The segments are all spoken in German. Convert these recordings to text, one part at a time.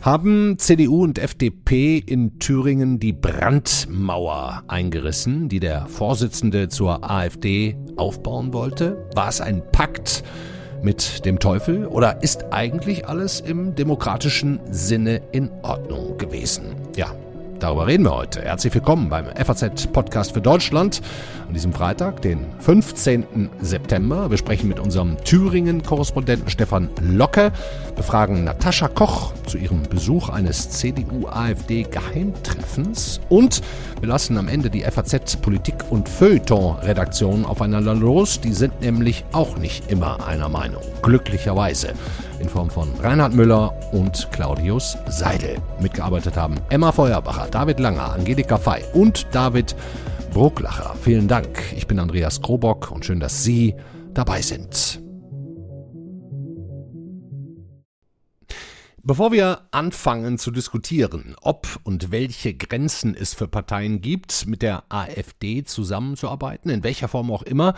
Haben CDU und FDP in Thüringen die Brandmauer eingerissen, die der Vorsitzende zur AfD aufbauen wollte? War es ein Pakt mit dem Teufel oder ist eigentlich alles im demokratischen Sinne in Ordnung gewesen? Ja, Darüber reden wir heute. Herzlich willkommen beim FAZ Podcast für Deutschland an diesem Freitag, den 15. September. Wir sprechen mit unserem Thüringen-Korrespondenten Stefan Locke, befragen Natascha Koch zu ihrem Besuch eines CDU-AfD-Geheimtreffens und wir lassen am Ende die FAZ Politik- und Feuilleton-Redaktion aufeinander los. Die sind nämlich auch nicht immer einer Meinung. Glücklicherweise in Form von Reinhard Müller und Claudius Seidel. Mitgearbeitet haben Emma Feuerbacher, David Langer, Angelika Fey und David Brucklacher. Vielen Dank. Ich bin Andreas Krobock und schön, dass Sie dabei sind. Bevor wir anfangen zu diskutieren, ob und welche Grenzen es für Parteien gibt, mit der AfD zusammenzuarbeiten, in welcher Form auch immer,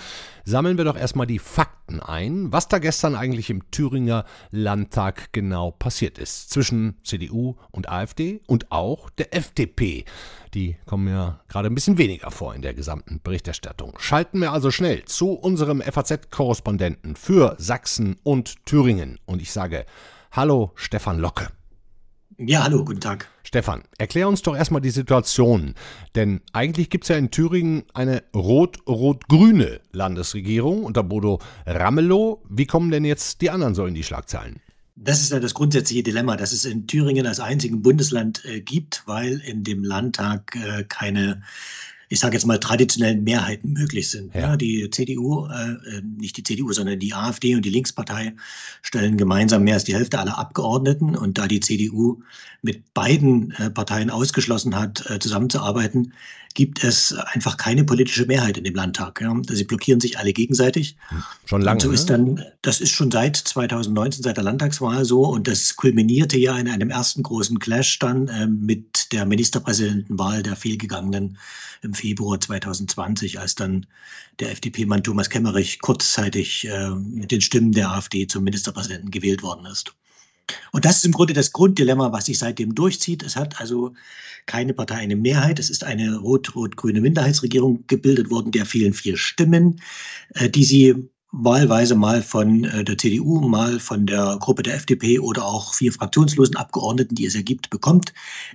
sammeln wir doch erstmal die Fakten ein, was da gestern eigentlich im Thüringer Landtag genau passiert ist. Zwischen CDU und AfD und auch der FDP. Die kommen ja gerade ein bisschen weniger vor in der gesamten Berichterstattung. Schalten wir also schnell zu unserem FAZ-Korrespondenten für Sachsen und Thüringen. Und ich sage, Hallo, Stefan Locke. Ja, hallo, guten Tag. Stefan, erklär uns doch erstmal die Situation. Denn eigentlich gibt es ja in Thüringen eine rot-rot-grüne Landesregierung unter Bodo Ramelow. Wie kommen denn jetzt die anderen so in die Schlagzeilen? Das ist ja das grundsätzliche Dilemma, das es in Thüringen als einzigen Bundesland äh, gibt, weil in dem Landtag äh, keine ich sage jetzt mal, traditionellen Mehrheiten möglich sind. Ja. ja die CDU, äh, äh, nicht die CDU, sondern die AfD und die Linkspartei stellen gemeinsam mehr als die Hälfte aller Abgeordneten. Und da die CDU mit beiden äh, Parteien ausgeschlossen hat, äh, zusammenzuarbeiten, gibt es einfach keine politische Mehrheit in dem Landtag. Ja. Sie blockieren sich alle gegenseitig. Hm, schon lange. Und so ist ne? dann, das ist schon seit 2019, seit der Landtagswahl so. Und das kulminierte ja in einem ersten großen Clash dann äh, mit der Ministerpräsidentenwahl der fehlgegangenen im Februar 2020, als dann der FDP-Mann Thomas Kemmerich kurzzeitig äh, mit den Stimmen der AfD zum Ministerpräsidenten gewählt worden ist. Und das ist im Grunde das Grunddilemma, was sich seitdem durchzieht. Es hat also keine Partei eine Mehrheit. Es ist eine rot-rot-grüne Minderheitsregierung gebildet worden, der fehlen vier Stimmen, äh, die sie wahlweise mal von äh, der CDU, mal von der Gruppe der FDP oder auch vier fraktionslosen Abgeordneten, die es ergibt, bekommt.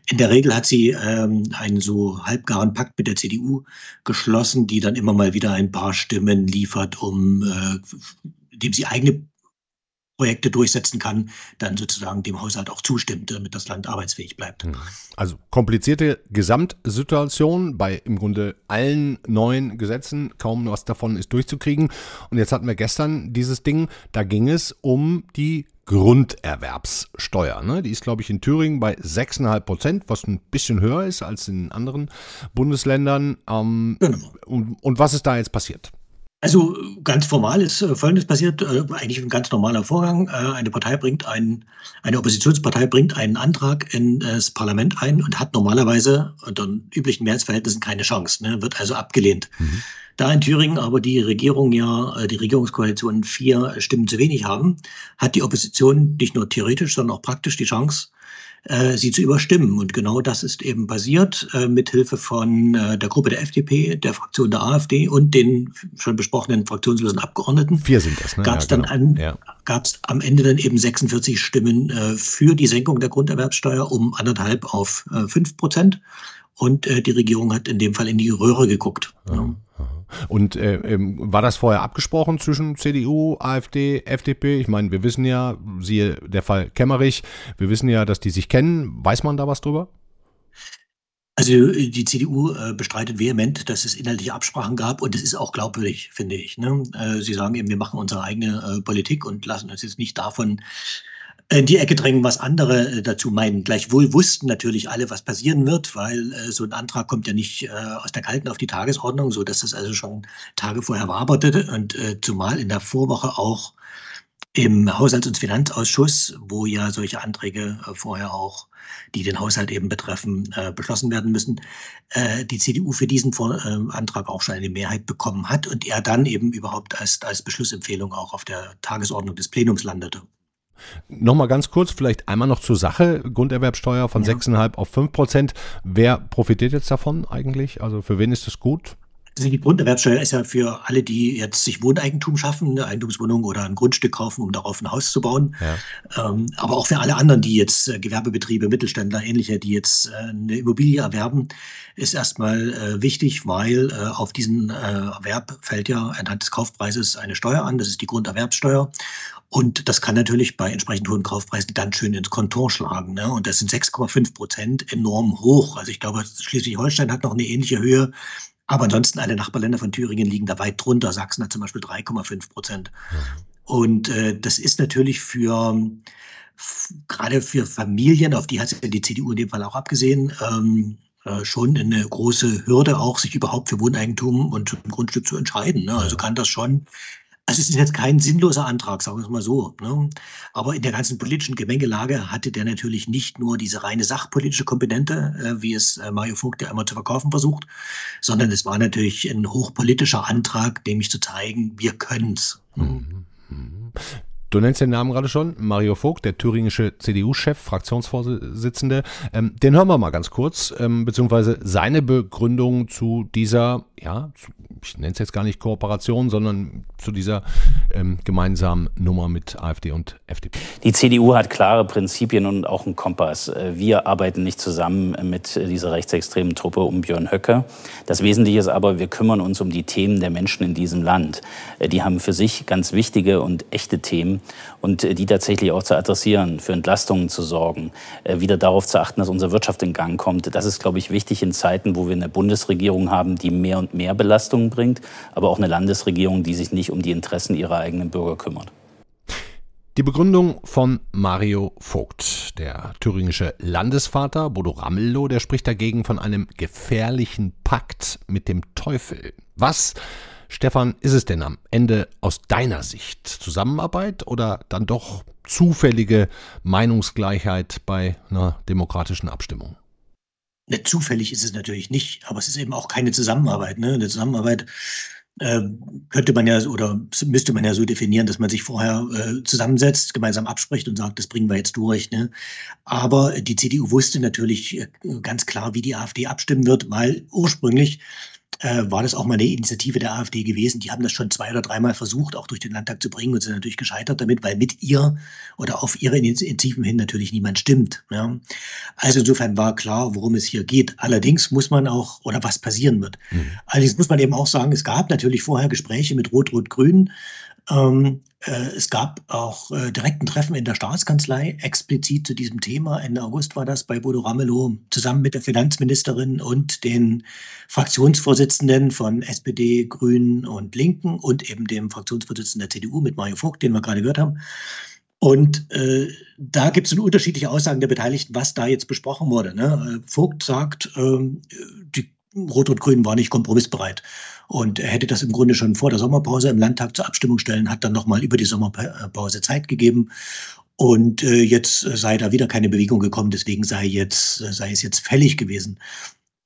In der Regel hat sie ähm, einen so halbgaren Pakt mit der CDU geschlossen, die dann immer mal wieder ein paar Stimmen liefert, um äh, dem sie eigene Projekte durchsetzen kann, dann sozusagen dem Haushalt auch zustimmt, damit das Land arbeitsfähig bleibt. Hm. Also komplizierte Gesamtsituation bei im Grunde allen neuen Gesetzen, kaum was davon ist durchzukriegen. Und jetzt hatten wir gestern dieses Ding, da ging es um die Grunderwerbssteuer. Ne? Die ist, glaube ich, in Thüringen bei 6,5 Prozent, was ein bisschen höher ist als in anderen Bundesländern. Ähm, genau. und, und was ist da jetzt passiert? Also ganz formal ist äh, Folgendes passiert, äh, eigentlich ein ganz normaler Vorgang. Äh, eine Partei bringt einen, eine Oppositionspartei bringt einen Antrag in das Parlament ein und hat normalerweise unter üblichen Mehrheitsverhältnissen keine Chance, ne, wird also abgelehnt. Mhm. Da in Thüringen aber die Regierung ja, die Regierungskoalition vier Stimmen zu wenig haben, hat die Opposition nicht nur theoretisch, sondern auch praktisch die Chance, äh, sie zu überstimmen. Und genau das ist eben passiert, äh, mit Hilfe von äh, der Gruppe der FDP, der Fraktion der AfD und den schon besprochenen fraktionslosen Abgeordneten. Vier sind das, ne? Gab es ja, dann genau. an, ja. gab's am Ende dann eben 46 Stimmen äh, für die Senkung der Grunderwerbssteuer um anderthalb auf äh, fünf Prozent. Und äh, die Regierung hat in dem Fall in die Röhre geguckt. Ja. Und äh, ähm, war das vorher abgesprochen zwischen CDU, AfD, FDP? Ich meine, wir wissen ja, siehe der Fall Kemmerich, wir wissen ja, dass die sich kennen. Weiß man da was drüber? Also die CDU äh, bestreitet vehement, dass es inhaltliche Absprachen gab und das ist auch glaubwürdig, finde ich. Ne? Äh, sie sagen eben, wir machen unsere eigene äh, Politik und lassen uns jetzt nicht davon in die Ecke drängen, was andere äh, dazu meinen. Gleichwohl wussten natürlich alle, was passieren wird, weil äh, so ein Antrag kommt ja nicht äh, aus der Kalten auf die Tagesordnung, so dass das also schon Tage vorher waberte und äh, zumal in der Vorwoche auch im Haushalts- und Finanzausschuss, wo ja solche Anträge äh, vorher auch, die den Haushalt eben betreffen, äh, beschlossen werden müssen, die CDU für diesen Antrag auch schon eine Mehrheit bekommen hat und er dann eben überhaupt als, als Beschlussempfehlung auch auf der Tagesordnung des Plenums landete. Nochmal ganz kurz, vielleicht einmal noch zur Sache. Grunderwerbsteuer von ja. 6,5 auf 5 Prozent. Wer profitiert jetzt davon eigentlich? Also für wen ist das gut? Also die Grunderwerbsteuer ist ja für alle, die jetzt sich Wohneigentum schaffen, eine Eigentumswohnung oder ein Grundstück kaufen, um darauf ein Haus zu bauen. Ja. Ähm, aber auch für alle anderen, die jetzt äh, Gewerbebetriebe, Mittelständler, ähnliche, die jetzt äh, eine Immobilie erwerben, ist erstmal äh, wichtig, weil äh, auf diesen äh, Erwerb fällt ja anhand des Kaufpreises eine Steuer an. Das ist die Grunderwerbsteuer. Und das kann natürlich bei entsprechend hohen Kaufpreisen ganz schön ins Kontor schlagen. Ne? Und das sind 6,5 Prozent enorm hoch. Also ich glaube, Schleswig-Holstein hat noch eine ähnliche Höhe. Aber ansonsten alle Nachbarländer von Thüringen liegen da weit drunter. Sachsen hat zum Beispiel 3,5 Prozent. Und äh, das ist natürlich für gerade für Familien, auf die hat sich die CDU in dem Fall auch abgesehen, ähm, äh, schon eine große Hürde, auch sich überhaupt für Wohneigentum und Grundstück zu entscheiden. Ne? Also kann das schon also es ist jetzt kein sinnloser Antrag, sagen wir es mal so. Ne? Aber in der ganzen politischen Gemengelage hatte der natürlich nicht nur diese reine sachpolitische Komponente, äh, wie es äh, Mario Vogt ja immer zu verkaufen versucht, sondern es war natürlich ein hochpolitischer Antrag, nämlich zu zeigen, wir können's. Mhm. Du nennst den Namen gerade schon, Mario Vogt, der thüringische CDU-Chef, Fraktionsvorsitzende. Ähm, den hören wir mal ganz kurz, ähm, beziehungsweise seine Begründung zu dieser, ja, zu, ich nenne es jetzt gar nicht Kooperation, sondern zu dieser ähm, gemeinsamen Nummer mit AfD und FDP. Die CDU hat klare Prinzipien und auch einen Kompass. Äh, wir arbeiten nicht zusammen mit dieser rechtsextremen Truppe um Björn Höcke. Das Wesentliche ist aber, wir kümmern uns um die Themen der Menschen in diesem Land. Äh, die haben für sich ganz wichtige und echte Themen und äh, die tatsächlich auch zu adressieren, für Entlastungen zu sorgen, wieder darauf zu achten, dass unsere Wirtschaft in Gang kommt. Das ist, glaube ich, wichtig in Zeiten, wo wir eine Bundesregierung haben, die mehr und mehr Belastungen bringt, aber auch eine Landesregierung, die sich nicht um die Interessen ihrer eigenen Bürger kümmert. Die Begründung von Mario Vogt, der thüringische Landesvater Bodo Ramelow, der spricht dagegen von einem gefährlichen Pakt mit dem Teufel. Was, Stefan, ist es denn am Ende aus deiner Sicht? Zusammenarbeit oder dann doch zufällige Meinungsgleichheit bei einer demokratischen Abstimmung? Ne, zufällig ist es natürlich nicht, aber es ist eben auch keine Zusammenarbeit. Ne? Eine Zusammenarbeit äh, könnte man ja oder müsste man ja so definieren, dass man sich vorher äh, zusammensetzt, gemeinsam abspricht und sagt, das bringen wir jetzt durch. Ne? Aber die CDU wusste natürlich äh, ganz klar, wie die AfD abstimmen wird, weil ursprünglich äh, war das auch mal eine Initiative der AfD gewesen. Die haben das schon zwei oder dreimal versucht, auch durch den Landtag zu bringen und sind natürlich gescheitert damit, weil mit ihr oder auf ihre Initiativen hin natürlich niemand stimmt. Ja. Also insofern war klar, worum es hier geht. Allerdings muss man auch, oder was passieren wird. Mhm. Allerdings muss man eben auch sagen, es gab natürlich vorher Gespräche mit Rot-Rot-Grün. Ähm, äh, es gab auch äh, direkten Treffen in der Staatskanzlei, explizit zu diesem Thema. Ende August war das bei Bodo Ramelow zusammen mit der Finanzministerin und den Fraktionsvorsitzenden von SPD, Grünen und Linken und eben dem Fraktionsvorsitzenden der CDU mit Mario Vogt, den wir gerade gehört haben. Und äh, da gibt es unterschiedliche Aussagen der Beteiligten, was da jetzt besprochen wurde. Ne? Äh, Vogt sagt, äh, die Rot und Grün war nicht kompromissbereit. Und er hätte das im Grunde schon vor der Sommerpause im Landtag zur Abstimmung stellen, hat dann nochmal über die Sommerpause Zeit gegeben. Und äh, jetzt sei da wieder keine Bewegung gekommen, deswegen sei, jetzt, sei es jetzt fällig gewesen.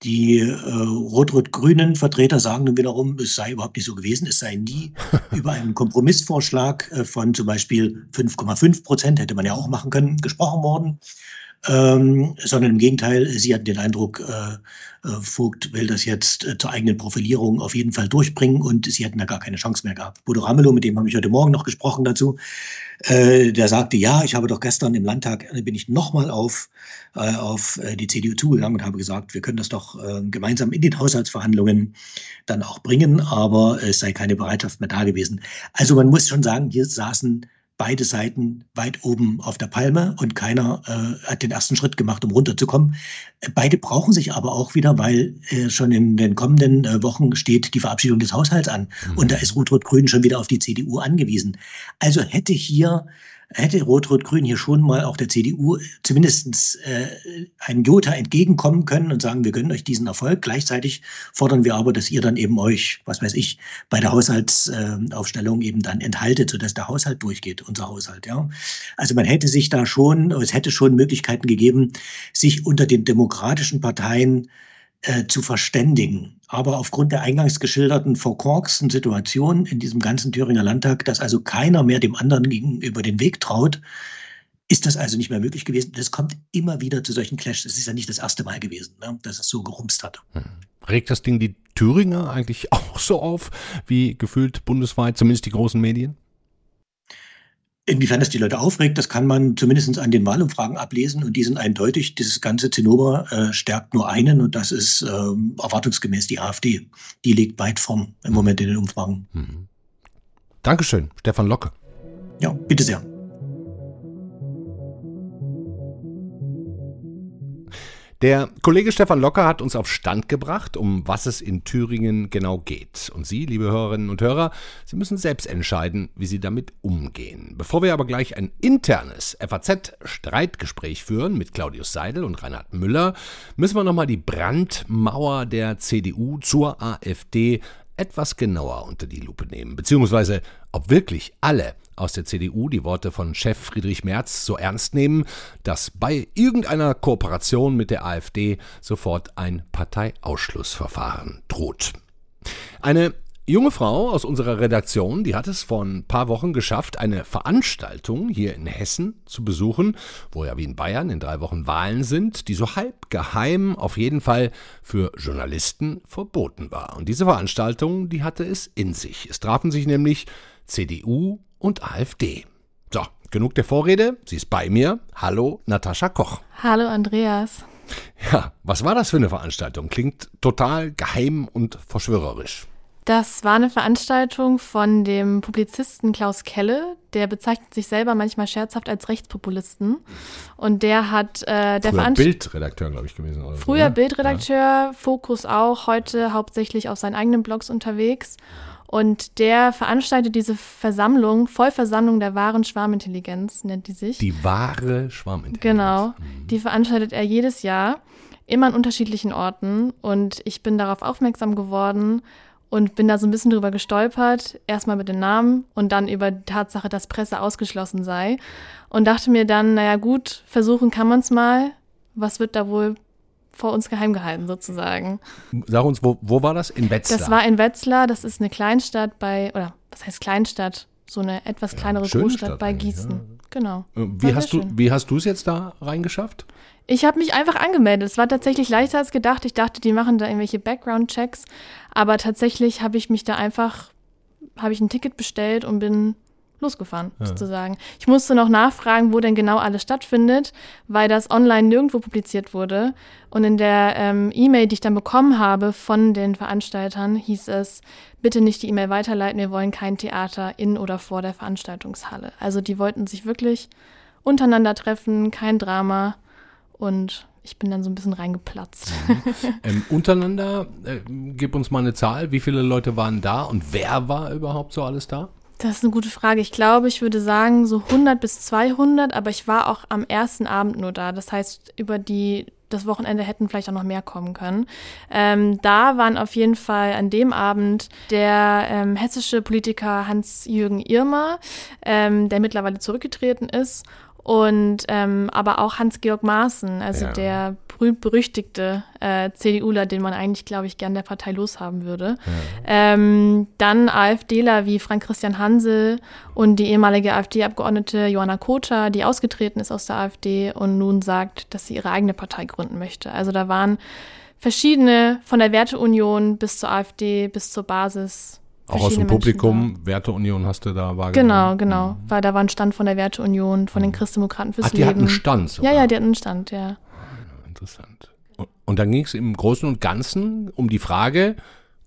Die äh, rot-rot-grünen Vertreter sagen nun wiederum, es sei überhaupt nicht so gewesen. Es sei nie über einen Kompromissvorschlag äh, von zum Beispiel 5,5 Prozent, hätte man ja auch machen können, gesprochen worden ähm, sondern im Gegenteil, sie hatten den Eindruck, äh, äh, Vogt will das jetzt äh, zur eigenen Profilierung auf jeden Fall durchbringen und sie hätten da gar keine Chance mehr gehabt. Bodo Ramelow, mit dem habe ich heute Morgen noch gesprochen dazu, äh, der sagte, ja, ich habe doch gestern im Landtag, äh, bin ich nochmal auf, äh, auf die CDU zugegangen und habe gesagt, wir können das doch gemeinsam in den Haushaltsverhandlungen dann auch bringen, aber es sei keine Bereitschaft mehr da gewesen. Also man muss schon sagen, hier saßen beide Seiten weit oben auf der Palme und keiner äh, hat den ersten Schritt gemacht, um runterzukommen. Beide brauchen sich aber auch wieder, weil äh, schon in den kommenden äh, Wochen steht die Verabschiedung des Haushalts an. Mhm. Und da ist Rot-Rot-Grün schon wieder auf die CDU angewiesen. Also hätte hier hätte Rot-Rot-Grün hier schon mal auch der CDU zumindest äh, einen Jota entgegenkommen können und sagen, wir gönnen euch diesen Erfolg. Gleichzeitig fordern wir aber, dass ihr dann eben euch, was weiß ich, bei der Haushaltsaufstellung eben dann enthaltet, sodass der Haushalt durchgeht, unser Haushalt. Ja. Also man hätte sich da schon, es hätte schon Möglichkeiten gegeben, sich unter den demokratischen Parteien äh, zu verständigen. Aber aufgrund der eingangs geschilderten verkorksten Situation in diesem ganzen Thüringer Landtag, dass also keiner mehr dem anderen gegenüber den Weg traut, ist das also nicht mehr möglich gewesen. Das kommt immer wieder zu solchen Clashs. Es ist ja nicht das erste Mal gewesen, ne, dass es so gerumst hat. Hm. Regt das Ding die Thüringer eigentlich auch so auf, wie gefühlt bundesweit, zumindest die großen Medien? Inwiefern das die Leute aufregt, das kann man zumindest an den Wahlumfragen ablesen und die sind eindeutig. Dieses ganze Zinnober äh, stärkt nur einen und das ist ähm, erwartungsgemäß die AfD. Die liegt weit vorn im Moment in den Umfragen. Mhm. Dankeschön, Stefan Locke. Ja, bitte sehr. Der Kollege Stefan Locker hat uns auf Stand gebracht, um was es in Thüringen genau geht. Und Sie, liebe Hörerinnen und Hörer, Sie müssen selbst entscheiden, wie Sie damit umgehen. Bevor wir aber gleich ein internes FAZ-Streitgespräch führen mit Claudius Seidel und Reinhard Müller, müssen wir nochmal die Brandmauer der CDU zur AfD etwas genauer unter die Lupe nehmen, beziehungsweise ob wirklich alle aus der CDU die Worte von Chef Friedrich Merz so ernst nehmen, dass bei irgendeiner Kooperation mit der AfD sofort ein Parteiausschlussverfahren droht. Eine junge Frau aus unserer Redaktion, die hat es vor ein paar Wochen geschafft, eine Veranstaltung hier in Hessen zu besuchen, wo ja wie in Bayern in drei Wochen Wahlen sind, die so halb geheim auf jeden Fall für Journalisten verboten war. Und diese Veranstaltung, die hatte es in sich. Es trafen sich nämlich CDU und AfD. So, genug der Vorrede. Sie ist bei mir. Hallo, Natascha Koch. Hallo, Andreas. Ja, was war das für eine Veranstaltung? Klingt total geheim und verschwörerisch. Das war eine Veranstaltung von dem Publizisten Klaus Kelle. Der bezeichnet sich selber manchmal scherzhaft als Rechtspopulisten. Und der hat äh, der Früher Bildredakteur, glaube ich, gewesen. Oder Früher so, ne? Bildredakteur, ja. Fokus auch, heute hauptsächlich auf seinen eigenen Blogs unterwegs. Und der veranstaltet diese Versammlung, Vollversammlung der wahren Schwarmintelligenz, nennt die sich. Die wahre Schwarmintelligenz. Genau. Mhm. Die veranstaltet er jedes Jahr, immer an unterschiedlichen Orten. Und ich bin darauf aufmerksam geworden und bin da so ein bisschen drüber gestolpert. Erstmal mit dem Namen und dann über die Tatsache, dass Presse ausgeschlossen sei. Und dachte mir dann, naja gut, versuchen kann man es mal. Was wird da wohl vor uns geheim gehalten, sozusagen. Sag uns, wo, wo war das? In Wetzlar? Das war in Wetzlar, das ist eine Kleinstadt bei, oder was heißt Kleinstadt? So eine etwas kleinere ja, Großstadt Stadt bei Gießen. Ja. Genau. Äh, wie hast, du, wie hast du es jetzt da reingeschafft? Ich habe mich einfach angemeldet. Es war tatsächlich leichter als gedacht. Ich dachte, die machen da irgendwelche Background-Checks. Aber tatsächlich habe ich mich da einfach, habe ich ein Ticket bestellt und bin losgefahren, ja. sozusagen. Ich musste noch nachfragen, wo denn genau alles stattfindet, weil das online nirgendwo publiziert wurde. Und in der ähm, E-Mail, die ich dann bekommen habe von den Veranstaltern, hieß es, bitte nicht die E-Mail weiterleiten, wir wollen kein Theater in oder vor der Veranstaltungshalle. Also die wollten sich wirklich untereinander treffen, kein Drama. Und ich bin dann so ein bisschen reingeplatzt. Mhm. ähm, untereinander, äh, gib uns mal eine Zahl, wie viele Leute waren da und wer war überhaupt so alles da? Das ist eine gute Frage. Ich glaube, ich würde sagen so 100 bis 200, aber ich war auch am ersten Abend nur da. Das heißt, über die das Wochenende hätten vielleicht auch noch mehr kommen können. Ähm, da waren auf jeden Fall an dem Abend der ähm, hessische Politiker Hans-Jürgen Irmer, ähm, der mittlerweile zurückgetreten ist, und ähm, aber auch Hans-Georg Maaßen, also ja. der berühmt-berüchtigte äh, CDUler, den man eigentlich, glaube ich, gern der Partei loshaben würde. Ja. Ähm, dann AfDler wie Frank-Christian Hansel und die ehemalige AfD-Abgeordnete Johanna Kota, die ausgetreten ist aus der AfD und nun sagt, dass sie ihre eigene Partei gründen möchte. Also da waren verschiedene von der Werteunion bis zur AfD, bis zur Basis auch aus dem Publikum, Werteunion hast du da wahrgenommen? Genau, genau. Mhm. Weil da war ein Stand von der Werteunion, von den mhm. Christdemokraten fürs Ach, die Leben. hatten einen Stand sogar. Ja, ja, die hatten einen Stand, ja. Interessant. Und dann ging es im Großen und Ganzen um die Frage,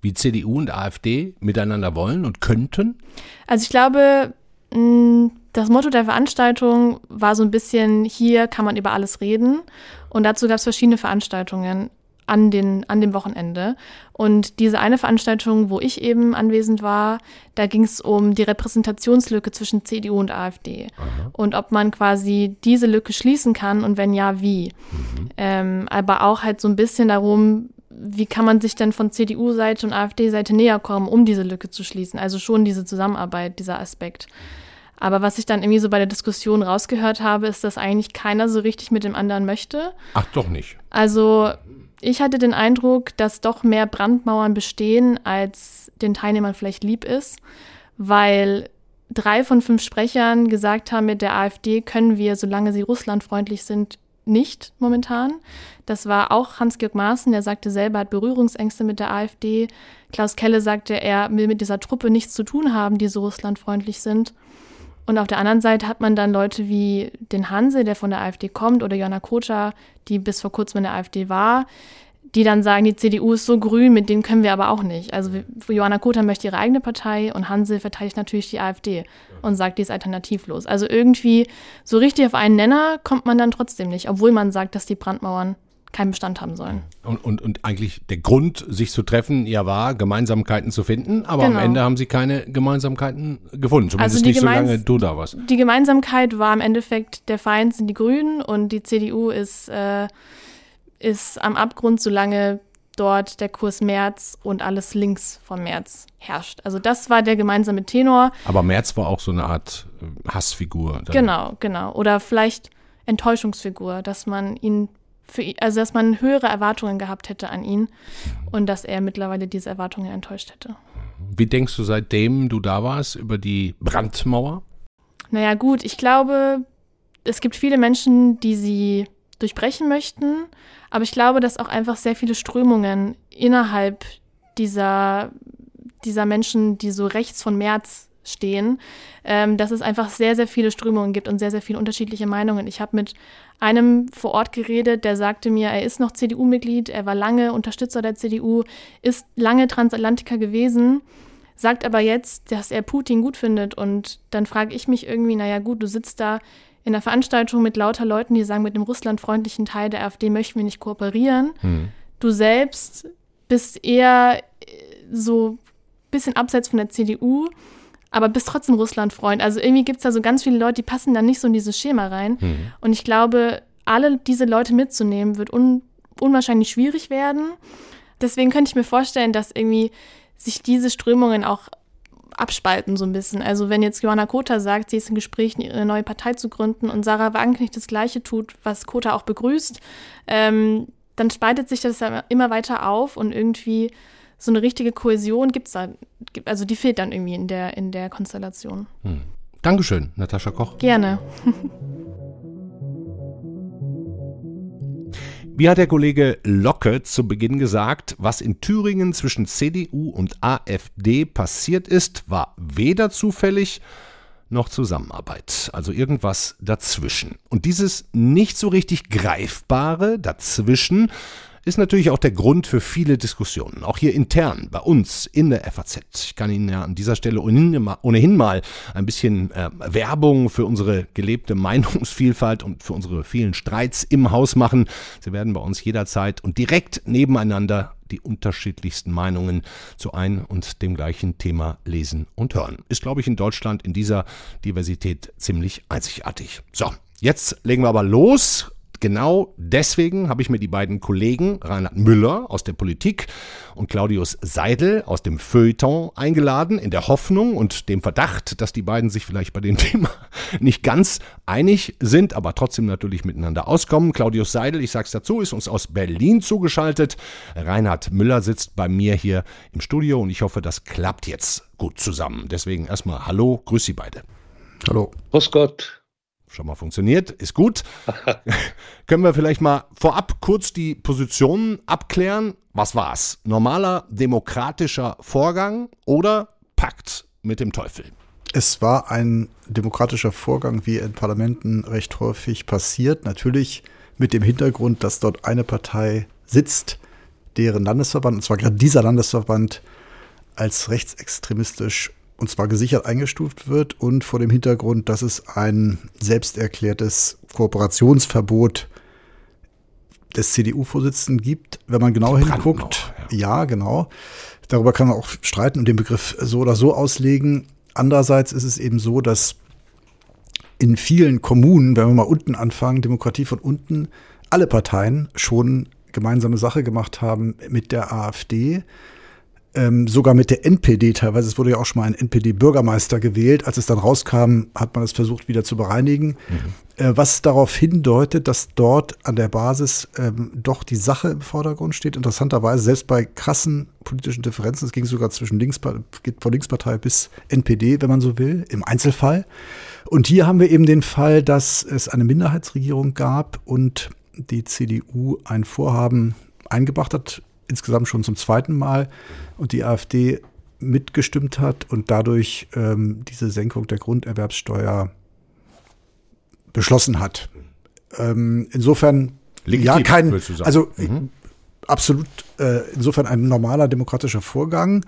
wie CDU und AfD miteinander wollen und könnten? Also ich glaube, mm, das Motto der Veranstaltung war so ein bisschen, hier kann man über alles reden. Und dazu gab es verschiedene Veranstaltungen an, den, an dem Wochenende. Und diese eine Veranstaltung, wo ich eben anwesend war, da ging es um die Repräsentationslücke zwischen CDU und AfD. Aha. Und ob man quasi diese Lücke schließen kann und wenn ja, wie. Mhm. Ähm, aber auch halt so ein bisschen darum, wie kann man sich denn von CDU-Seite und AfD-Seite näher kommen, um diese Lücke zu schließen. Also schon diese Zusammenarbeit, dieser Aspekt. Aber was ich dann irgendwie so bei der Diskussion rausgehört habe, ist, dass eigentlich keiner so richtig mit dem anderen möchte. Ach doch nicht. Also ich hatte den Eindruck, dass doch mehr Brandmauern bestehen, als den Teilnehmern vielleicht lieb ist, weil drei von fünf Sprechern gesagt haben, mit der AfD können wir, solange sie russlandfreundlich sind, nicht momentan. Das war auch Hans-Georg Maaßen, der sagte selber, hat Berührungsängste mit der AfD. Klaus Kelle sagte, er will mit dieser Truppe nichts zu tun haben, die so russlandfreundlich sind. Und auf der anderen Seite hat man dann Leute wie den Hanse, der von der AfD kommt, oder Jana Kota, die bis vor kurzem in der AfD war, die dann sagen, die CDU ist so grün, mit denen können wir aber auch nicht. Also Johanna Kota möchte ihre eigene Partei und Hansel verteidigt natürlich die AfD und sagt, die ist alternativlos. Also irgendwie so richtig auf einen Nenner kommt man dann trotzdem nicht, obwohl man sagt, dass die Brandmauern keinen Bestand haben sollen. Und, und, und eigentlich der Grund, sich zu treffen, ja war, Gemeinsamkeiten zu finden, aber genau. am Ende haben sie keine Gemeinsamkeiten gefunden. Zumindest also nicht so lange du da warst. Die Gemeinsamkeit war im Endeffekt, der Feind sind die Grünen und die CDU ist äh, ist am Abgrund, solange dort der Kurs März und alles links von März herrscht. Also das war der gemeinsame Tenor. Aber März war auch so eine Art äh, Hassfigur. Dann. Genau, genau. Oder vielleicht Enttäuschungsfigur, dass man ihn für, also dass man höhere Erwartungen gehabt hätte an ihn und dass er mittlerweile diese Erwartungen enttäuscht hätte. Wie denkst du seitdem du da warst über die Brandmauer? Naja gut, ich glaube, es gibt viele Menschen, die sie durchbrechen möchten. Aber ich glaube, dass auch einfach sehr viele Strömungen innerhalb dieser, dieser Menschen, die so rechts von März stehen, ähm, dass es einfach sehr, sehr viele Strömungen gibt und sehr, sehr viele unterschiedliche Meinungen. Ich habe mit einem vor Ort geredet, der sagte mir, er ist noch CDU-Mitglied, er war lange Unterstützer der CDU, ist lange Transatlantiker gewesen, sagt aber jetzt, dass er Putin gut findet. Und dann frage ich mich irgendwie, naja gut, du sitzt da in einer Veranstaltung mit lauter Leuten, die sagen, mit dem russlandfreundlichen Teil der AfD möchten wir nicht kooperieren. Hm. Du selbst bist eher äh, so ein bisschen abseits von der CDU, aber bist trotzdem Russlandfreund. Also irgendwie gibt es da so ganz viele Leute, die passen da nicht so in dieses Schema rein. Hm. Und ich glaube, alle diese Leute mitzunehmen, wird un unwahrscheinlich schwierig werden. Deswegen könnte ich mir vorstellen, dass irgendwie sich diese Strömungen auch abspalten so ein bisschen. Also wenn jetzt Johanna Kota sagt, sie ist in Gesprächen, eine neue Partei zu gründen und Sarah Wagenknecht das Gleiche tut, was Kota auch begrüßt, ähm, dann spaltet sich das ja immer weiter auf und irgendwie so eine richtige Kohäsion gibt es da, also die fehlt dann irgendwie in der, in der Konstellation. Hm. Dankeschön, Natascha Koch. Gerne. Wie hat der Kollege Locke zu Beginn gesagt, was in Thüringen zwischen CDU und AfD passiert ist, war weder zufällig noch Zusammenarbeit, also irgendwas dazwischen. Und dieses nicht so richtig greifbare dazwischen ist natürlich auch der Grund für viele Diskussionen, auch hier intern bei uns in der FAZ. Ich kann Ihnen ja an dieser Stelle ohnehin mal ein bisschen äh, Werbung für unsere gelebte Meinungsvielfalt und für unsere vielen Streits im Haus machen. Sie werden bei uns jederzeit und direkt nebeneinander die unterschiedlichsten Meinungen zu ein und dem gleichen Thema lesen und hören. Ist, glaube ich, in Deutschland in dieser Diversität ziemlich einzigartig. So, jetzt legen wir aber los genau deswegen habe ich mir die beiden Kollegen Reinhard Müller aus der Politik und Claudius Seidel aus dem Feuilleton eingeladen, in der Hoffnung und dem Verdacht, dass die beiden sich vielleicht bei dem Thema nicht ganz einig sind, aber trotzdem natürlich miteinander auskommen. Claudius Seidel, ich sag's dazu, ist uns aus Berlin zugeschaltet. Reinhard Müller sitzt bei mir hier im Studio und ich hoffe, das klappt jetzt gut zusammen. Deswegen erstmal Hallo, grüß Sie beide. Hallo. Grüß Gott schon mal funktioniert, ist gut. Können wir vielleicht mal vorab kurz die Positionen abklären? Was war's? Normaler demokratischer Vorgang oder Pakt mit dem Teufel? Es war ein demokratischer Vorgang, wie in Parlamenten recht häufig passiert. Natürlich mit dem Hintergrund, dass dort eine Partei sitzt, deren Landesverband, und zwar gerade dieser Landesverband, als rechtsextremistisch und zwar gesichert eingestuft wird und vor dem Hintergrund, dass es ein selbsterklärtes Kooperationsverbot des CDU-Vorsitzenden gibt, wenn man genau hinguckt. Ja. ja, genau. Darüber kann man auch streiten und den Begriff so oder so auslegen. Andererseits ist es eben so, dass in vielen Kommunen, wenn wir mal unten anfangen, Demokratie von unten, alle Parteien schon gemeinsame Sache gemacht haben mit der AfD ähm, sogar mit der NPD teilweise. Es wurde ja auch schon mal ein NPD-Bürgermeister gewählt. Als es dann rauskam, hat man es versucht wieder zu bereinigen. Mhm. Äh, was darauf hindeutet, dass dort an der Basis ähm, doch die Sache im Vordergrund steht. Interessanterweise, selbst bei krassen politischen Differenzen, es ging sogar zwischen Links, geht von Linkspartei bis NPD, wenn man so will, im Einzelfall. Und hier haben wir eben den Fall, dass es eine Minderheitsregierung gab und die CDU ein Vorhaben eingebracht hat, insgesamt schon zum zweiten Mal und die AfD mitgestimmt hat und dadurch ähm, diese Senkung der Grunderwerbssteuer beschlossen hat. Ähm, insofern Legitim, ja kein, also mhm. absolut äh, insofern ein normaler demokratischer Vorgang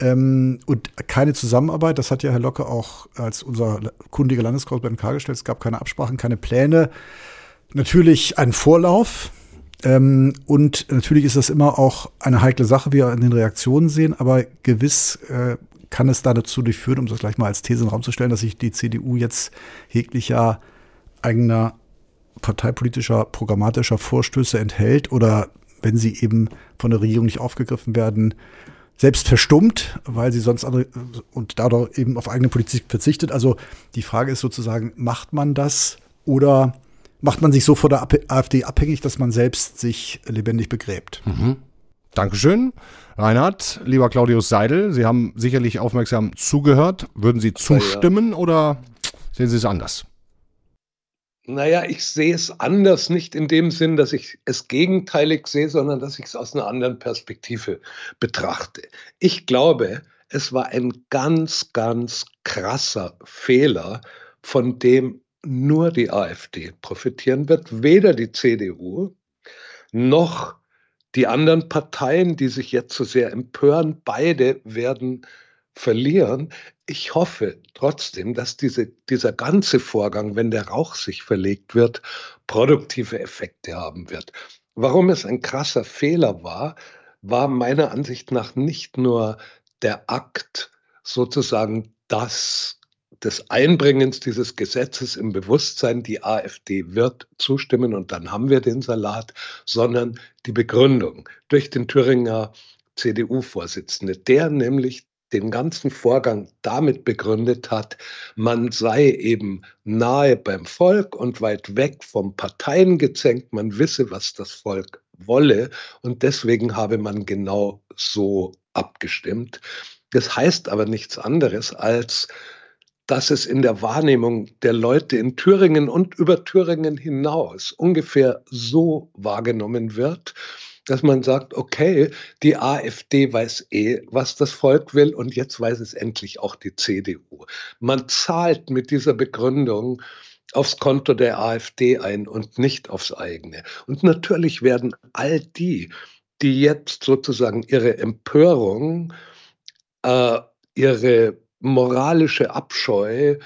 ähm, und keine Zusammenarbeit. Das hat ja Herr Locke auch als unser kundiger Landeskorrespondent klargestellt. Es gab keine Absprachen, keine Pläne. Natürlich ein Vorlauf, ähm, und natürlich ist das immer auch eine heikle Sache, wie wir in den Reaktionen sehen, aber gewiss äh, kann es da dazu durchführen, um das gleich mal als These in den Raum zu stellen, dass sich die CDU jetzt jeglicher eigener parteipolitischer, programmatischer Vorstöße enthält oder wenn sie eben von der Regierung nicht aufgegriffen werden, selbst verstummt, weil sie sonst andere und dadurch eben auf eigene Politik verzichtet. Also die Frage ist sozusagen, macht man das oder macht man sich so vor der AfD abhängig, dass man selbst sich lebendig begräbt. Mhm. Dankeschön. Reinhard, lieber Claudius Seidel, Sie haben sicherlich aufmerksam zugehört. Würden Sie zustimmen ja. oder sehen Sie es anders? Naja, ich sehe es anders, nicht in dem Sinn, dass ich es gegenteilig sehe, sondern dass ich es aus einer anderen Perspektive betrachte. Ich glaube, es war ein ganz, ganz krasser Fehler, von dem nur die AfD profitieren wird, weder die CDU noch die anderen Parteien, die sich jetzt so sehr empören. Beide werden verlieren. Ich hoffe trotzdem, dass diese, dieser ganze Vorgang, wenn der Rauch sich verlegt wird, produktive Effekte haben wird. Warum es ein krasser Fehler war, war meiner Ansicht nach nicht nur der Akt, sozusagen das des Einbringens dieses Gesetzes im Bewusstsein, die AfD wird zustimmen und dann haben wir den Salat, sondern die Begründung durch den Thüringer CDU-Vorsitzende, der nämlich den ganzen Vorgang damit begründet hat, man sei eben nahe beim Volk und weit weg vom Parteiengezänk, man wisse, was das Volk wolle und deswegen habe man genau so abgestimmt. Das heißt aber nichts anderes als, dass es in der Wahrnehmung der Leute in Thüringen und über Thüringen hinaus ungefähr so wahrgenommen wird, dass man sagt, okay, die AfD weiß eh, was das Volk will und jetzt weiß es endlich auch die CDU. Man zahlt mit dieser Begründung aufs Konto der AfD ein und nicht aufs eigene. Und natürlich werden all die, die jetzt sozusagen ihre Empörung, äh, ihre moralische Abscheu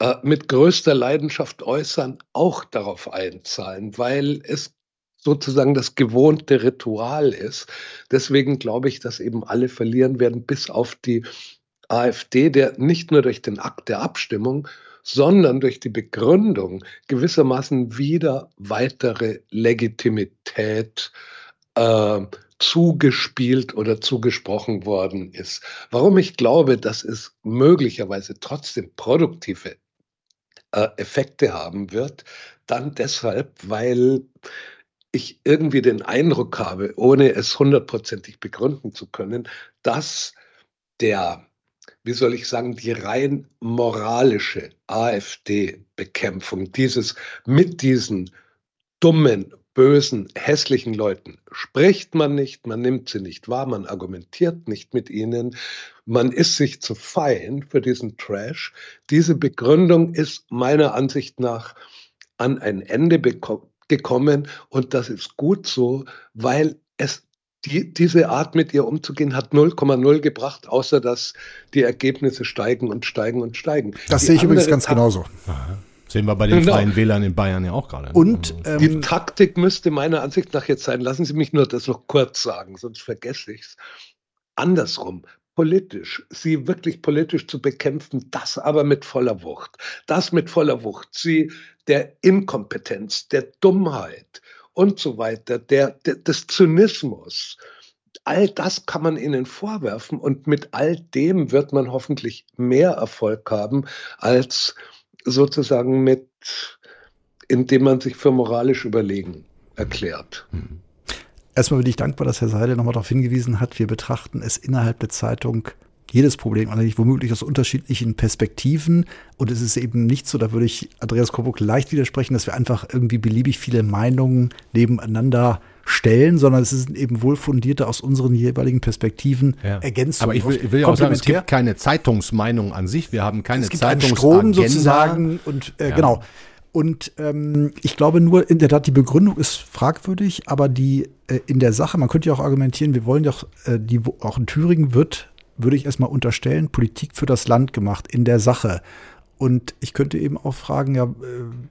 äh, mit größter Leidenschaft äußern, auch darauf einzahlen, weil es sozusagen das gewohnte Ritual ist. Deswegen glaube ich, dass eben alle verlieren werden, bis auf die AfD, der nicht nur durch den Akt der Abstimmung, sondern durch die Begründung gewissermaßen wieder weitere Legitimität äh, zugespielt oder zugesprochen worden ist. Warum ich glaube, dass es möglicherweise trotzdem produktive äh, Effekte haben wird, dann deshalb, weil ich irgendwie den Eindruck habe, ohne es hundertprozentig begründen zu können, dass der, wie soll ich sagen, die rein moralische AfD-Bekämpfung, dieses mit diesen dummen, bösen, hässlichen Leuten spricht man nicht, man nimmt sie nicht wahr, man argumentiert nicht mit ihnen, man ist sich zu fein für diesen Trash. Diese Begründung ist meiner Ansicht nach an ein Ende gekommen und das ist gut so, weil es die, diese Art mit ihr umzugehen hat 0,0 gebracht, außer dass die Ergebnisse steigen und steigen und steigen. Das die sehe ich übrigens ganz genauso. Aha. Sehen wir bei den genau. Freien Wählern in Bayern ja auch gerade. Und also, ähm, die Taktik müsste meiner Ansicht nach jetzt sein, lassen Sie mich nur das noch kurz sagen, sonst vergesse ich es. Andersrum, politisch, sie wirklich politisch zu bekämpfen, das aber mit voller Wucht. Das mit voller Wucht. Sie der Inkompetenz, der Dummheit und so weiter, der, der des Zynismus all das kann man ihnen vorwerfen und mit all dem wird man hoffentlich mehr Erfolg haben als sozusagen mit, indem man sich für moralisch überlegen erklärt. Hm. Erstmal bin ich dankbar, dass Herr Seidel nochmal darauf hingewiesen hat, wir betrachten es innerhalb der Zeitung jedes Problem eigentlich womöglich aus unterschiedlichen Perspektiven. Und es ist eben nicht so, da würde ich Andreas Koburg leicht widersprechen, dass wir einfach irgendwie beliebig viele Meinungen nebeneinander stellen, sondern es sind eben wohl fundierte aus unseren jeweiligen Perspektiven ja. Ergänzungen. Aber ich will, ich will ja auch sagen, es gibt keine Zeitungsmeinung an sich. Wir haben keine es gibt Strom sozusagen und äh, ja. genau. Und ähm, ich glaube nur, in der Tat, die Begründung ist fragwürdig, aber die äh, in der Sache, man könnte ja auch argumentieren, wir wollen doch, äh, die, auch in Thüringen wird, würde ich erstmal unterstellen, Politik für das Land gemacht in der Sache. Und ich könnte eben auch fragen, ja, äh,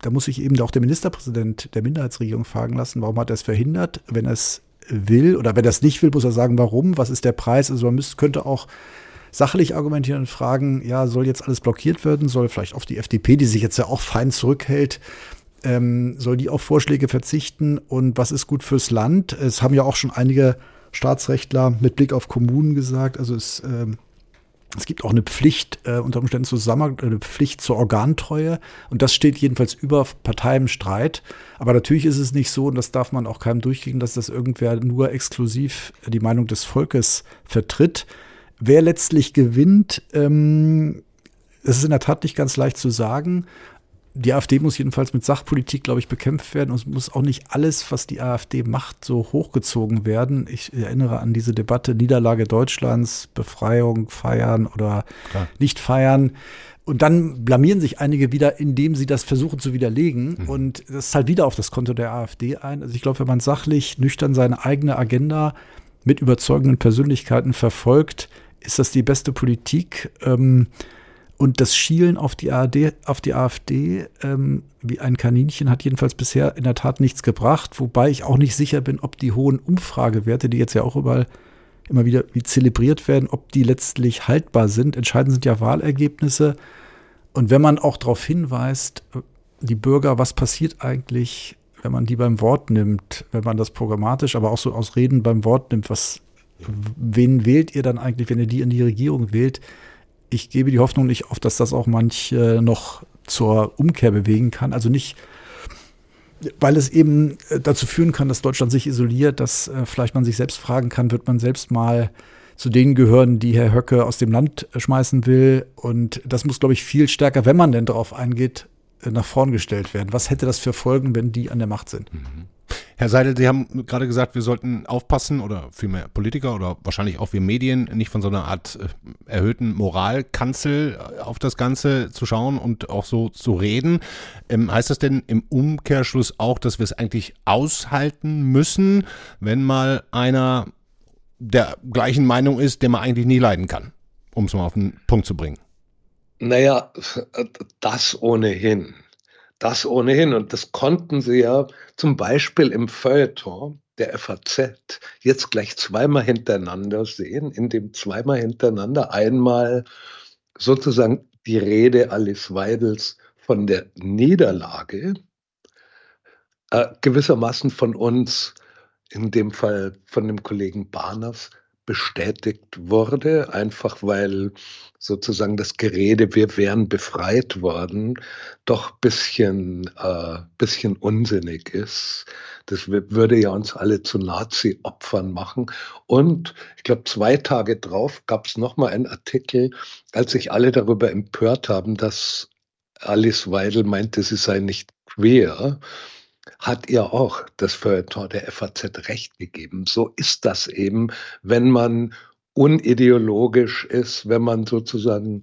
da muss sich eben auch der Ministerpräsident der Minderheitsregierung fragen lassen, warum hat er es verhindert? Wenn er es will oder wenn er es nicht will, muss er sagen, warum? Was ist der Preis? Also man müsste, könnte auch sachlich argumentieren und fragen, ja, soll jetzt alles blockiert werden? Soll vielleicht auf die FDP, die sich jetzt ja auch fein zurückhält, ähm, soll die auf Vorschläge verzichten? Und was ist gut fürs Land? Es haben ja auch schon einige Staatsrechtler mit Blick auf Kommunen gesagt, also es, ähm, es gibt auch eine Pflicht, äh, unter Umständen zusammen, eine Pflicht zur Organtreue. Und das steht jedenfalls über Parteienstreit. Aber natürlich ist es nicht so, und das darf man auch keinem durchgehen, dass das irgendwer nur exklusiv die Meinung des Volkes vertritt. Wer letztlich gewinnt, ähm, das ist in der Tat nicht ganz leicht zu sagen. Die AfD muss jedenfalls mit Sachpolitik, glaube ich, bekämpft werden. Und es muss auch nicht alles, was die AfD macht, so hochgezogen werden. Ich erinnere an diese Debatte Niederlage Deutschlands, Befreiung feiern oder Klar. nicht feiern. Und dann blamieren sich einige wieder, indem sie das versuchen zu widerlegen. Mhm. Und das halt wieder auf das Konto der AfD ein. Also ich glaube, wenn man sachlich, nüchtern seine eigene Agenda mit überzeugenden Persönlichkeiten verfolgt, ist das die beste Politik. Ähm, und das Schielen auf die, ARD, auf die AfD ähm, wie ein Kaninchen hat jedenfalls bisher in der Tat nichts gebracht, wobei ich auch nicht sicher bin, ob die hohen Umfragewerte, die jetzt ja auch überall immer wieder wie zelebriert werden, ob die letztlich haltbar sind. Entscheidend sind ja Wahlergebnisse. Und wenn man auch darauf hinweist, die Bürger, was passiert eigentlich, wenn man die beim Wort nimmt, wenn man das programmatisch, aber auch so aus Reden beim Wort nimmt, was wen wählt ihr dann eigentlich, wenn ihr die in die Regierung wählt? Ich gebe die Hoffnung nicht auf, dass das auch manch äh, noch zur Umkehr bewegen kann. Also nicht, weil es eben äh, dazu führen kann, dass Deutschland sich isoliert, dass äh, vielleicht man sich selbst fragen kann, wird man selbst mal zu denen gehören, die Herr Höcke aus dem Land äh, schmeißen will. Und das muss, glaube ich, viel stärker, wenn man denn darauf eingeht, nach vorn gestellt werden. Was hätte das für Folgen, wenn die an der Macht sind? Mhm. Herr Seidel, Sie haben gerade gesagt, wir sollten aufpassen oder vielmehr Politiker oder wahrscheinlich auch wir Medien nicht von so einer Art äh, erhöhten Moralkanzel äh, auf das Ganze zu schauen und auch so zu reden. Ähm, heißt das denn im Umkehrschluss auch, dass wir es eigentlich aushalten müssen, wenn mal einer der gleichen Meinung ist, den man eigentlich nie leiden kann, um es mal auf den Punkt zu bringen? Naja, das ohnehin. Das ohnehin. Und das konnten sie ja zum Beispiel im Feuilleton der FAZ jetzt gleich zweimal hintereinander sehen, in dem zweimal hintereinander einmal sozusagen die Rede Alice Weidels von der Niederlage, äh, gewissermaßen von uns, in dem Fall von dem Kollegen Barners, bestätigt wurde, einfach weil sozusagen das Gerede, wir wären befreit worden, doch bisschen, äh, bisschen unsinnig ist. Das würde ja uns alle zu Nazi-Opfern machen. Und ich glaube, zwei Tage drauf gab es nochmal einen Artikel, als sich alle darüber empört haben, dass Alice Weidel meinte, sie sei nicht queer hat ihr auch das Feuilleton der FAZ recht gegeben. So ist das eben, wenn man unideologisch ist, wenn man sozusagen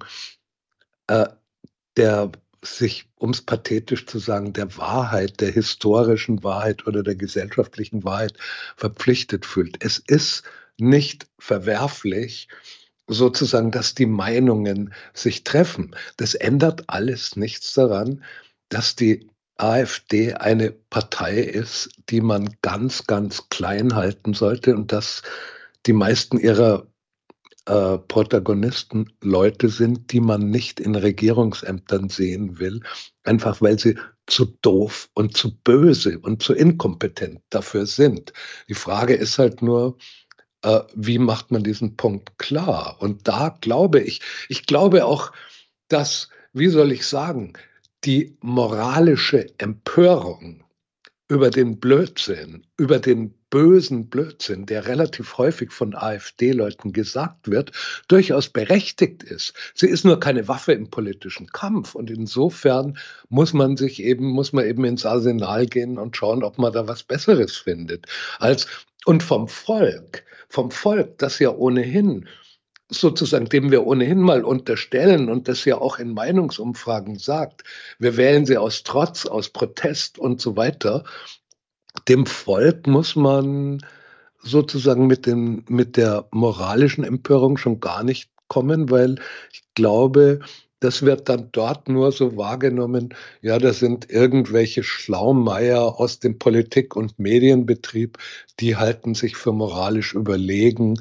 äh, der sich, um es pathetisch zu sagen, der Wahrheit, der historischen Wahrheit oder der gesellschaftlichen Wahrheit verpflichtet fühlt. Es ist nicht verwerflich, sozusagen, dass die Meinungen sich treffen. Das ändert alles nichts daran, dass die AfD eine Partei ist, die man ganz, ganz klein halten sollte und dass die meisten ihrer äh, Protagonisten Leute sind, die man nicht in Regierungsämtern sehen will, einfach weil sie zu doof und zu böse und zu inkompetent dafür sind. Die Frage ist halt nur, äh, wie macht man diesen Punkt klar? Und da glaube ich, ich glaube auch, dass, wie soll ich sagen, die moralische Empörung über den Blödsinn, über den bösen Blödsinn, der relativ häufig von AfD-Leuten gesagt wird, durchaus berechtigt ist. Sie ist nur keine Waffe im politischen Kampf. Und insofern muss man sich eben, muss man eben ins Arsenal gehen und schauen, ob man da was Besseres findet. Als, und vom Volk, vom Volk, das ja ohnehin sozusagen, dem wir ohnehin mal unterstellen und das ja auch in Meinungsumfragen sagt, wir wählen sie aus Trotz, aus Protest und so weiter, dem Volk muss man sozusagen mit, den, mit der moralischen Empörung schon gar nicht kommen, weil ich glaube, das wird dann dort nur so wahrgenommen, ja, das sind irgendwelche Schlaumeier aus dem Politik- und Medienbetrieb, die halten sich für moralisch überlegen.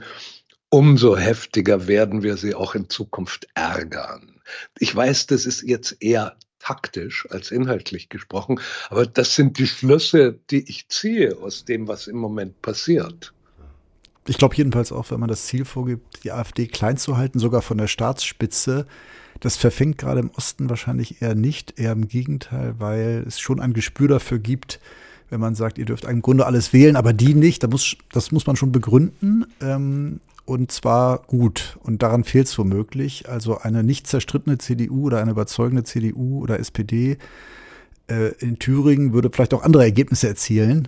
Umso heftiger werden wir sie auch in Zukunft ärgern. Ich weiß, das ist jetzt eher taktisch als inhaltlich gesprochen. Aber das sind die Schlüsse, die ich ziehe aus dem, was im Moment passiert. Ich glaube jedenfalls auch, wenn man das Ziel vorgibt, die AfD klein zu halten, sogar von der Staatsspitze, das verfängt gerade im Osten wahrscheinlich eher nicht, eher im Gegenteil, weil es schon ein Gespür dafür gibt, wenn man sagt, ihr dürft im Grunde alles wählen, aber die nicht, das muss, das muss man schon begründen. Ähm, und zwar gut. Und daran fehlt es womöglich. Also eine nicht zerstrittene CDU oder eine überzeugende CDU oder SPD äh, in Thüringen würde vielleicht auch andere Ergebnisse erzielen.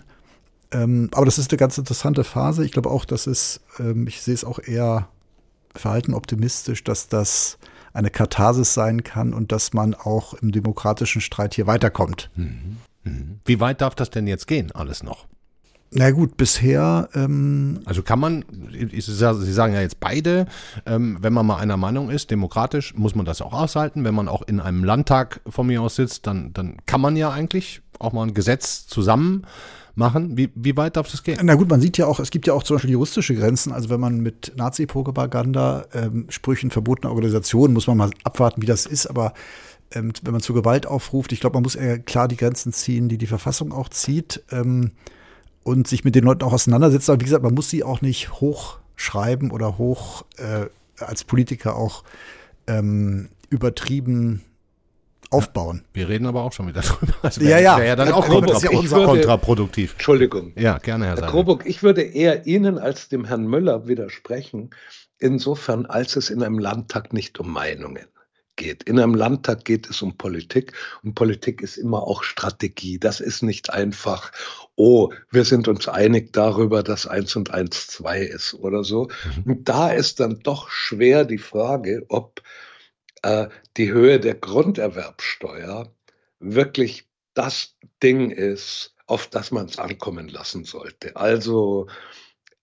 Ähm, aber das ist eine ganz interessante Phase. Ich glaube auch, dass es, ähm, ich sehe es auch eher verhalten optimistisch, dass das eine Katharsis sein kann und dass man auch im demokratischen Streit hier weiterkommt. Mhm. Mhm. Wie weit darf das denn jetzt gehen, alles noch? Na gut, bisher. Ähm also kann man, Sie sagen ja jetzt beide, ähm, wenn man mal einer Meinung ist, demokratisch, muss man das auch aushalten. Wenn man auch in einem Landtag von mir aus sitzt, dann, dann kann man ja eigentlich auch mal ein Gesetz zusammen machen. Wie, wie weit darf das gehen? Na gut, man sieht ja auch, es gibt ja auch zum Beispiel juristische Grenzen. Also wenn man mit Nazi-Propaganda, ähm, Sprüchen verbotener Organisationen, muss man mal abwarten, wie das ist. Aber ähm, wenn man zur Gewalt aufruft, ich glaube, man muss eher klar die Grenzen ziehen, die die Verfassung auch zieht. Und sich mit den Leuten auch auseinandersetzt. Aber wie gesagt, man muss sie auch nicht hochschreiben oder hoch äh, als Politiker auch ähm, übertrieben aufbauen. Wir reden aber auch schon wieder drüber. Das wär, ja, ja. Ja dann Herr auch Krobuck, kontra würde, kontraproduktiv. Entschuldigung. Ja, gerne, Herr, Herr Krobuck, ich würde eher Ihnen als dem Herrn Müller widersprechen, insofern als es in einem Landtag nicht um Meinungen geht. In einem Landtag geht es um Politik und Politik ist immer auch Strategie. Das ist nicht einfach, oh, wir sind uns einig darüber, dass eins und eins zwei ist oder so. Mhm. Und da ist dann doch schwer die Frage, ob äh, die Höhe der Grunderwerbsteuer wirklich das Ding ist, auf das man es ankommen lassen sollte. Also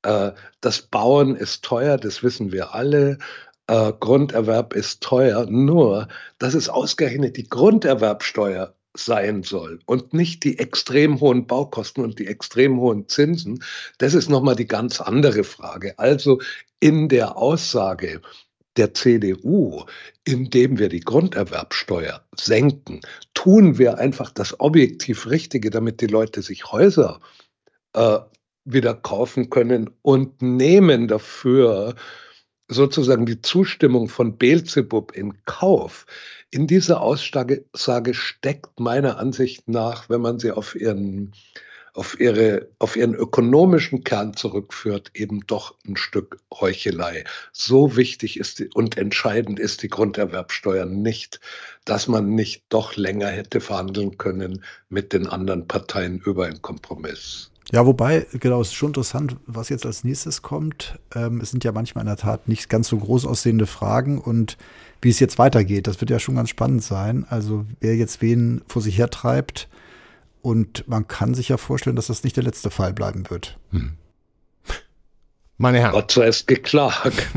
äh, das Bauen ist teuer, das wissen wir alle äh, Grunderwerb ist teuer, nur dass es ausgerechnet die Grunderwerbsteuer sein soll und nicht die extrem hohen Baukosten und die extrem hohen Zinsen, das ist nochmal die ganz andere Frage. Also in der Aussage der CDU, indem wir die Grunderwerbsteuer senken, tun wir einfach das objektiv Richtige, damit die Leute sich Häuser äh, wieder kaufen können und nehmen dafür sozusagen die Zustimmung von Beelzebub in Kauf. In dieser Aussage steckt meiner Ansicht nach, wenn man sie auf ihren, auf, ihre, auf ihren ökonomischen Kern zurückführt, eben doch ein Stück Heuchelei. So wichtig ist die, und entscheidend ist die Grunderwerbsteuer nicht, dass man nicht doch länger hätte verhandeln können mit den anderen Parteien über einen Kompromiss. Ja, wobei, genau, es ist schon interessant, was jetzt als nächstes kommt. Ähm, es sind ja manchmal in der Tat nicht ganz so groß aussehende Fragen und wie es jetzt weitergeht, das wird ja schon ganz spannend sein. Also wer jetzt wen vor sich hertreibt und man kann sich ja vorstellen, dass das nicht der letzte Fall bleiben wird. Hm. Meine Herren. Gott sei es geklagt.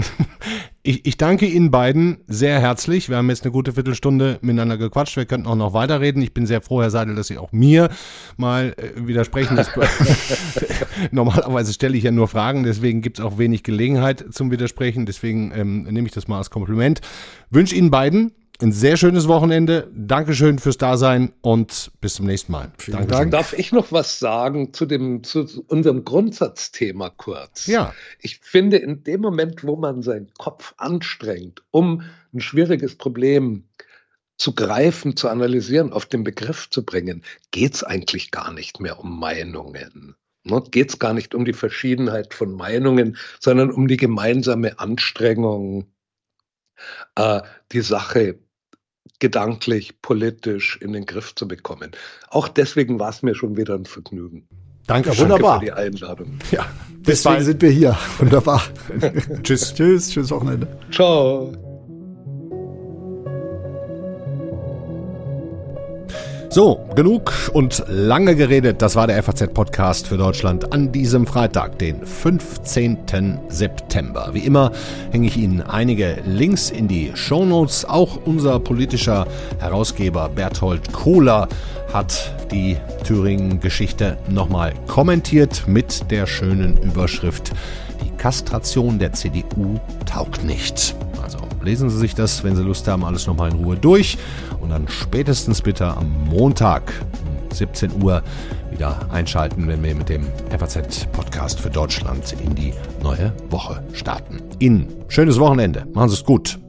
Ich, ich danke Ihnen beiden sehr herzlich. Wir haben jetzt eine gute Viertelstunde miteinander gequatscht. Wir könnten auch noch weiterreden. Ich bin sehr froh, Herr Seidel, dass Sie auch mir mal äh, widersprechen. Normalerweise stelle ich ja nur Fragen, deswegen gibt es auch wenig Gelegenheit zum Widersprechen. Deswegen ähm, nehme ich das mal als Kompliment. Wünsche Ihnen beiden ein sehr schönes Wochenende. Dankeschön fürs Dasein und bis zum nächsten Mal. Vielen Dankeschön. Dank. Darf ich noch was sagen zu, dem, zu unserem Grundsatzthema kurz? Ja. Ich finde, in dem Moment, wo man seinen Kopf anstrengt, um ein schwieriges Problem zu greifen, zu analysieren, auf den Begriff zu bringen, geht es eigentlich gar nicht mehr um Meinungen. Ne? Geht es gar nicht um die Verschiedenheit von Meinungen, sondern um die gemeinsame Anstrengung, äh, die Sache gedanklich, politisch in den Griff zu bekommen. Auch deswegen war es mir schon wieder ein Vergnügen. Danke, Ja, wunderbar. Danke für die Einladung. Ja, bis Deswegen sind wir hier. Wunderbar. Tschüss. Tschüss, schönes Wochenende. Ciao. So, genug und lange geredet. Das war der FAZ-Podcast für Deutschland an diesem Freitag, den 15. September. Wie immer hänge ich Ihnen einige Links in die Shownotes. Auch unser politischer Herausgeber Berthold Kohler hat die Thüringen-Geschichte nochmal kommentiert mit der schönen Überschrift Die Kastration der CDU taugt nicht. Also lesen Sie sich das, wenn Sie Lust haben, alles nochmal in Ruhe durch und dann spätestens bitte am Montag um 17 Uhr wieder einschalten, wenn wir mit dem FAZ-Podcast für Deutschland in die neue Woche starten. Ihnen schönes Wochenende. Machen Sie es gut.